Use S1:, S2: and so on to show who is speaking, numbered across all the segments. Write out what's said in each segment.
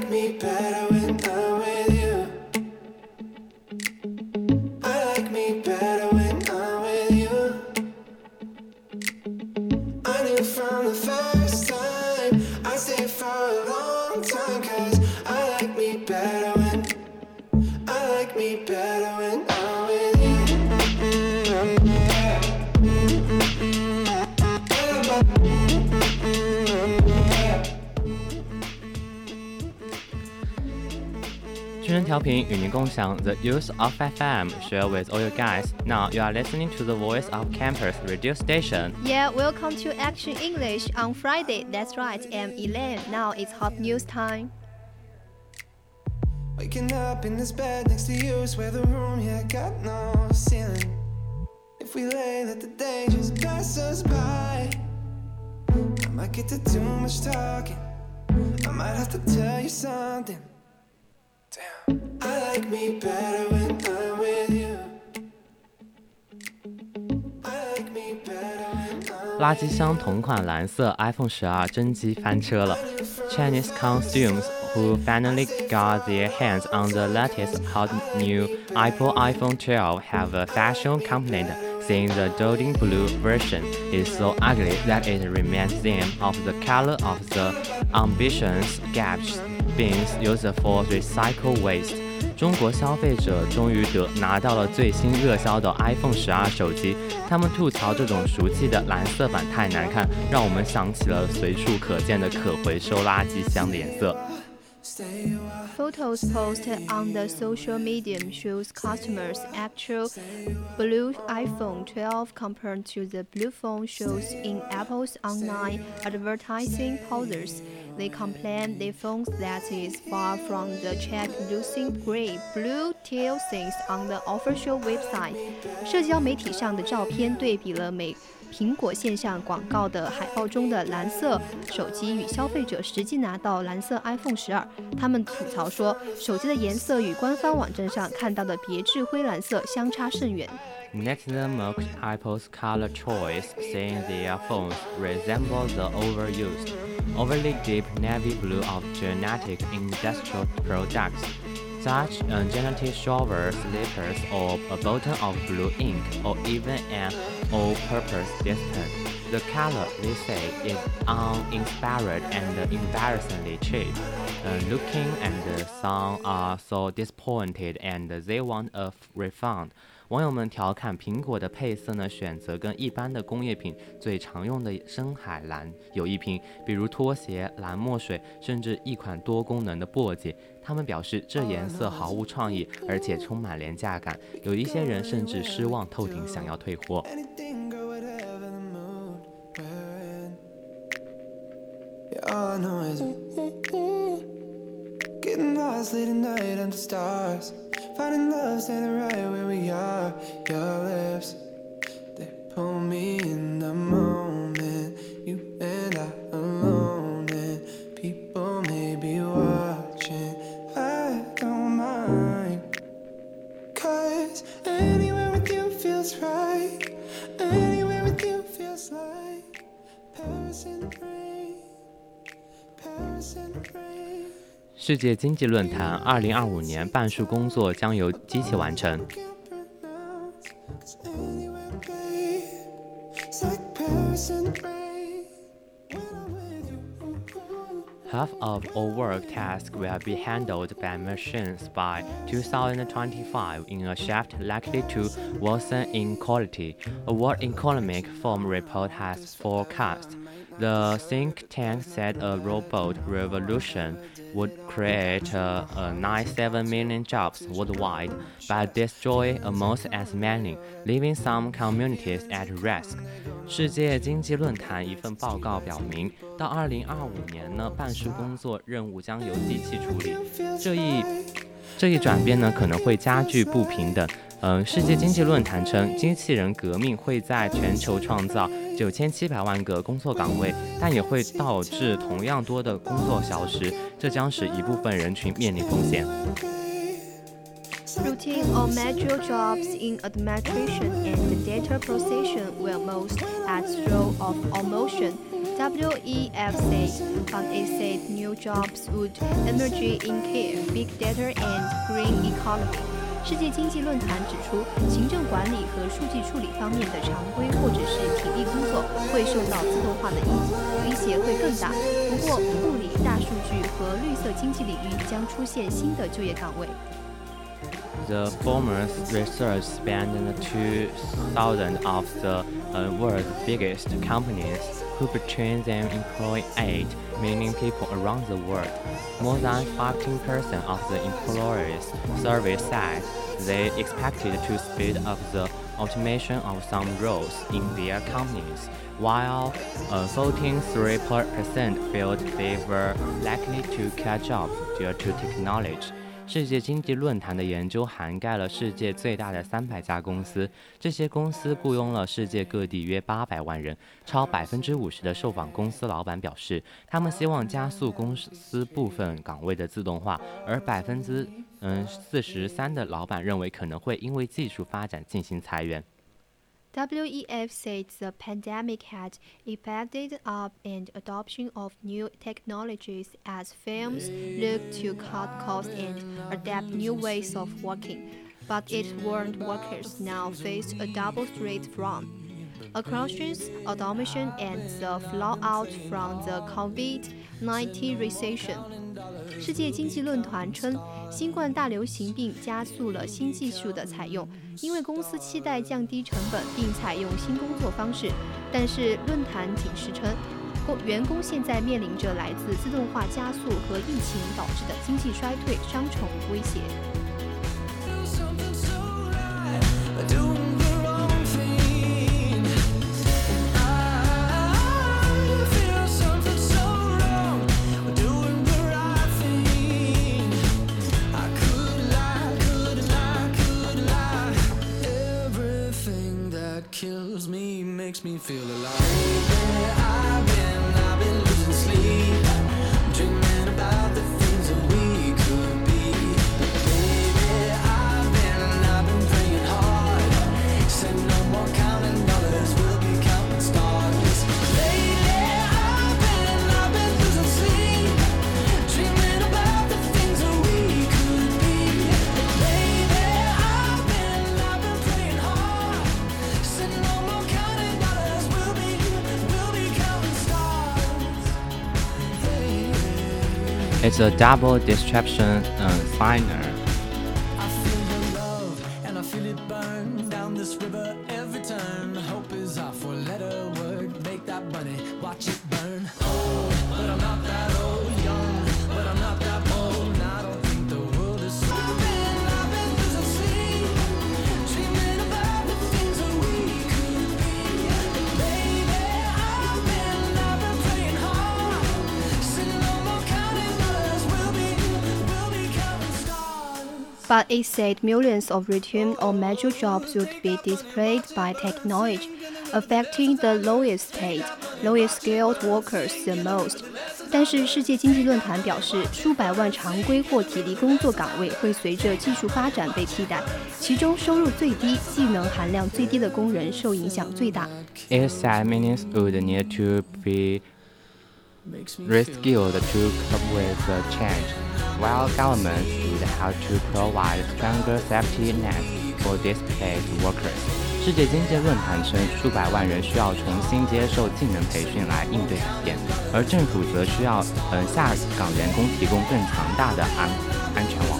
S1: like me better without 调频与您共享 the use of FM, share with all you guys. Now you are listening to the voice of campus radio station.
S2: Yeah, welcome to Action English on Friday. That's right, I'm Elaine. Now it's hot news time.
S3: Waking up in this bed next to you, swear the room, yeah, got no ceiling. If we lay, let the day just pass us by. I might get to too much talking. I might have to tell you something.
S1: 垃圾箱同款蓝色 iPhone 十二真机翻车了。Chinese consumers who finally got their hands on the latest hot new Apple iPhone 12 have a fashion complaint Sing the Dolding Blue version is so ugly that it reminds them of the color of the Ambitions gaps bins used for recycle waste. 中国消费者终于得拿到了最新热销的 iPhone 十二手机，他们吐槽这种俗气的蓝色版太难看，让我们想起了随处可见的可回收垃圾箱的颜色。
S2: Photos posted on the social medium shows customers' actual blue iPhone 12 compared to the blue phone shows in Apple's online advertising posters They complain the phone that is far from the check losing gray blue tail things on the official website. 社交媒体上的照片对比了美。苹果线上广告的海报中的蓝色手机与消费者实际拿到蓝色 iPhone 十二，他们吐槽说，手机的颜色与官方网站上看到的别致灰蓝色相差甚远。
S1: Netizen mocked Apple's color choice, saying their phones resemble the overused, overly deep navy blue of genetic industrial products. such as genetic shower slippers or a bottle of blue ink or even an all-purpose dispenser. The color, they say, is uninspired and embarrassingly cheap. Uh, looking and some are so disappointed and they want a refund. 网友们调侃苹果的配色呢，选择跟一般的工业品最常用的深海蓝有一拼，比如拖鞋、蓝墨水，甚至一款多功能的簸箕。他们表示这颜色毫无创意，而且充满廉价感。有一些人甚至失望透顶，想要退货。
S3: Finding love standing right where we are. Your lips, they pull me in the moment. You and I alone, and people may be watching. I don't mind. Cause anywhere with you feels right. Anywhere with you feels like Paris and the rain. Paris and the rain.
S1: 世界经济论坛二零二五年半数工作将由机器完成。
S4: It's like Paris in the rain. When I'm with you.
S1: Half of all work tasks will be handled by machines by 2025 in a shift likely to worsen in quality, a World Economic Forum report has forecast. The think tank said a robot revolution would create uh, uh, 97 million jobs worldwide, but destroy almost as many, leaving some communities at risk. 世界经济论坛一份报告表明，到2025年呢，办事工作任务将由机器处理。这一这一转变呢，可能会加剧不平等。嗯，世界经济论坛称，机器人革命会在全球创造九千七百万个工作岗位，但也会导致同样多的工作消失，这将使一部分人群面临风险。
S2: Routine or manual jobs in administration and data processing will most at throw of automation. WEF said, but it said new jobs would emerge in care, big data, and green economy. 世界经济论坛指出，行政管理和数据处理方面的常规或者是体力工作会受到自动化的影响威胁会更大。不过，物理、大数据和绿色经济领域将出现新的就业岗位。
S1: The former's research spanned 2,000 of the uh, world's biggest companies, who between them employ 8 million people around the world. More than 15% of the employers surveyed said they expected to speed up the automation of some roles in their companies, while uh, 43% felt they were likely to catch up due to technology. 世界经济论坛的研究涵盖了世界最大的三百家公司，这些公司雇佣了世界各地约八百万人。超百分之五十的受访公司老板表示，他们希望加速公司部分岗位的自动化，而百分之嗯四十三的老板认为可能会因为技术发展进行裁员。
S2: WEF said the pandemic had impacted up and adoption of new technologies as firms look to cut costs and adapt new ways of working. But it warned workers now face a double threat from acquisitions, automation, and the fallout from the COVID-19 recession. 世界经济论坛称，新冠大流行病加速了新技术的采用，因为公司期待降低成本并采用新工作方式。但是论坛警示称，工员工现在面临着来自自动化加速和疫情导致的经济衰退双重威胁。
S4: Feel alive. Lately, I've been, I've been losing sleep, dreaming
S1: It's a double distraction uh, signer.
S2: But it said millions of routine or manual jobs would be displaced by technology, affecting the lowest paid, lowest skilled workers the most. 但是世界经济论坛表示，数百万常规或体力工作岗位会随着技术发展被替代，其中收入最低、技能含量最低的工人受影响最大。
S1: It said millions would need to be reskilled to cope with the change.
S4: While governments would have to provide stronger safety nets for displaced workers. 世界经济论坛称，数百万人需要重新接受技能培训来应对改变，而政府则需要嗯下岗员工提供更强大的安安全网。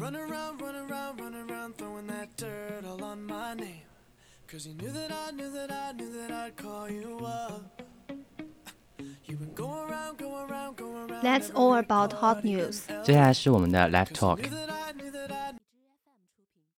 S3: You've been running around, running around, running around, throwing that dirt all on my name. Cause you knew that I knew that I knew that I'd call you up. You've been going around, going around, going around.
S2: That's all about hot news.
S4: 接下来是我们的 Live Talk。
S3: Knew that